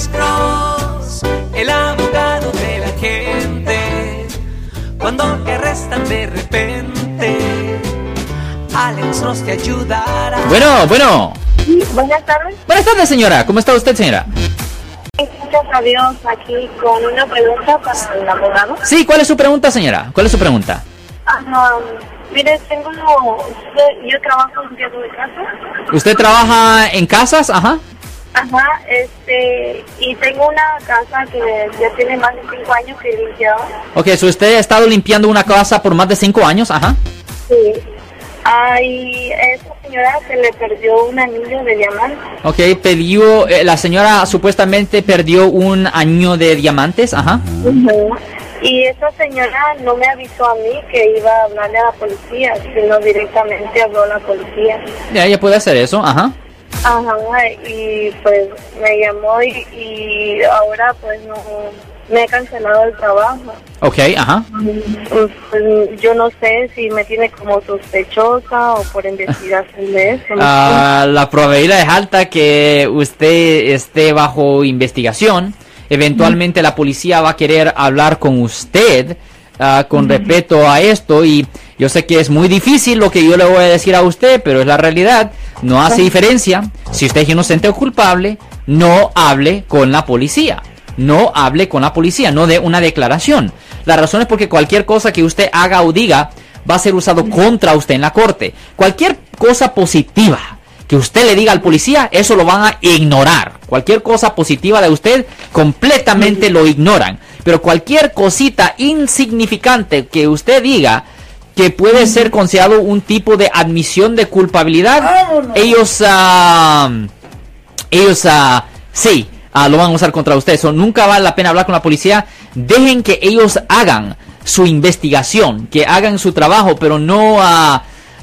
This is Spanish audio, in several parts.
Alex Cross, el abogado de la gente. Cuando te arrestan de repente, Alex Cross te ayudará. Bueno, bueno. buenas tardes. Buenas tardes, señora. ¿Cómo está usted, señora? Gracias a Dios, aquí con una pregunta para el abogado. Sí, ¿cuál es su pregunta, señora? ¿Cuál es su pregunta? Ajá, mire, tengo, yo trabajo limpiando de casa. ¿Usted trabaja en casas? Ajá. Ajá, este, y tengo una casa que ya tiene más de cinco años que he limpiado. Ok, so usted ha estado limpiando una casa por más de cinco años, ajá. Sí. Ay, esa señora se le perdió un anillo de diamante. Ok, perdió, eh, la señora supuestamente perdió un anillo de diamantes, ajá. Ujú. Y esa señora no me avisó a mí que iba a hablarle a la policía, sino directamente habló a la policía. Ya, ella puede hacer eso, ajá. Ajá, y pues me llamó y, y ahora pues no me he cancelado el trabajo. Ok, ajá. Pues, pues, yo no sé si me tiene como sospechosa o por investigación de eso. ¿no? Ah, la probabilidad es alta que usted esté bajo investigación. Eventualmente la policía va a querer hablar con usted ah, con respecto a esto y yo sé que es muy difícil lo que yo le voy a decir a usted, pero es la realidad. No hace diferencia. Si usted es inocente o culpable, no hable con la policía. No hable con la policía, no dé una declaración. La razón es porque cualquier cosa que usted haga o diga va a ser usado contra usted en la corte. Cualquier cosa positiva que usted le diga al policía, eso lo van a ignorar. Cualquier cosa positiva de usted, completamente lo ignoran. Pero cualquier cosita insignificante que usted diga que puede ser considerado un tipo de admisión de culpabilidad, ellos, ah, ellos, ah, sí, ah, lo van a usar contra usted. Eso nunca vale la pena hablar con la policía. Dejen que ellos hagan su investigación, que hagan su trabajo, pero no,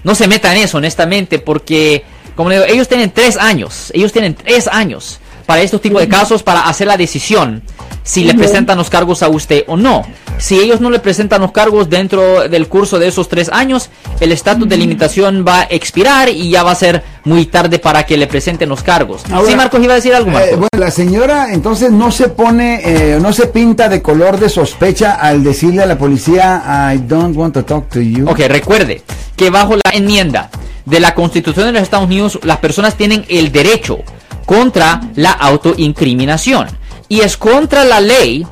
no se metan en eso, honestamente, porque, como le digo, ellos tienen tres años, ellos tienen tres años para estos tipos de casos para hacer la decisión si le presentan los cargos a usted o no. Si ellos no le presentan los cargos dentro del curso de esos tres años, el estatus de limitación va a expirar y ya va a ser muy tarde para que le presenten los cargos. Ahora, sí, Marcos iba a decir algo, Eh, Marcos. bueno, la señora entonces no se pone, eh, no se pinta de color de sospecha al decirle a la policía, I don't want to talk to you. Ok, recuerde que bajo la enmienda de la Constitución de los Estados Unidos, las personas tienen el derecho contra la autoincriminación. Y es contra la ley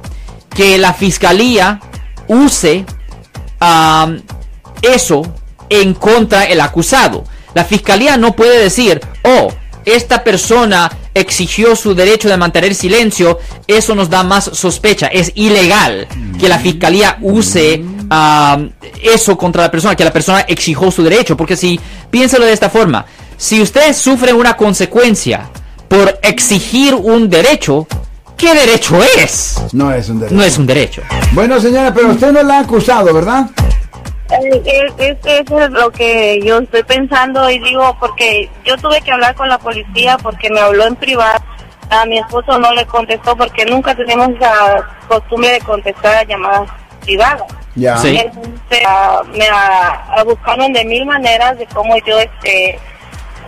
que la fiscalía use am, eso en contra del acusado. La fiscalía no puede decir, oh, esta persona exigió su derecho de mantener silencio, eso nos da más sospecha. Es ilegal que la fiscalía use am, eso contra la persona, que la persona exigió su derecho. Porque si, piénselo de esta forma, si usted sufre una consecuencia por exigir un derecho, ¿qué derecho es? No es un derecho. No es un derecho. Bueno, señora, pero usted no la ha acusado, ¿verdad? Eh, es que eso es lo que yo estoy pensando y digo porque yo tuve que hablar con la policía porque me habló en privado. A mi esposo no le contestó porque nunca tenemos la costumbre de contestar a llamadas privadas. Ya. Sí. Entonces, ah, me ah, ah, buscaron de mil maneras de cómo yo este,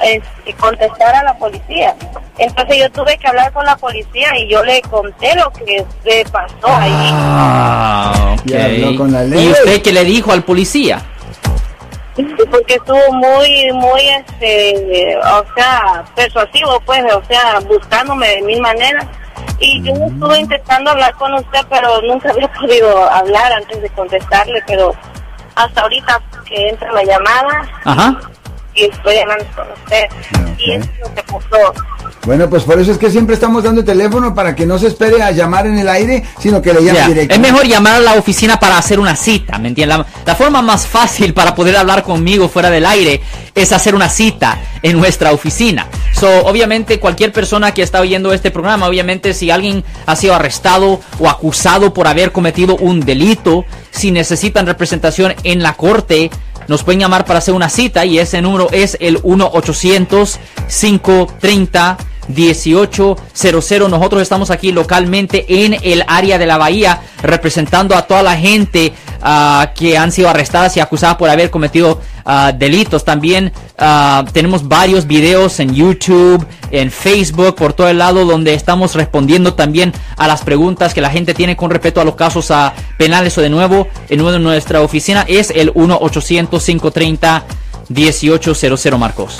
este, contestar a la policía. Entonces yo tuve que hablar con la policía y yo le conté lo que se pasó ahí. Ah, ok. Ya habló con la ley. ¿Y usted qué le dijo al policía? porque estuvo muy, muy, este, o sea, persuasivo, pues, o sea, buscándome de mil maneras. Y yo estuve intentando hablar con usted, pero nunca había podido hablar antes de contestarle, pero hasta ahorita que entra la llamada Ajá. Y estoy hablando con usted. Y eso es lo que pasó. Bueno, pues por eso es que siempre estamos dando el teléfono para que no se espere a llamar en el aire, sino que le llame Ya, directo. Es mejor llamar a la oficina para hacer una cita, ¿me entiendes? La, la forma más fácil para poder hablar conmigo fuera del aire es hacer una cita en nuestra oficina. So, obviamente, cualquier persona que está oyendo este programa, obviamente, si alguien ha sido arrestado o acusado por haber cometido un delito, si necesitan representación en la corte, nos pueden llamar para hacer una cita y ese número es el 1-800-530-1800. Nosotros estamos aquí localmente en el área de la bahía representando a toda la gente ah, que han sido arrestadas y acusadas por haber cometido ah, delitos. También ah, tenemos varios videos en YouTube, en Facebook, por todo el lado, donde estamos respondiendo también a las preguntas que la gente tiene con respecto a los casos penales o de nuevo. De nuestra oficina es el 1-800-530-1800 Marcos.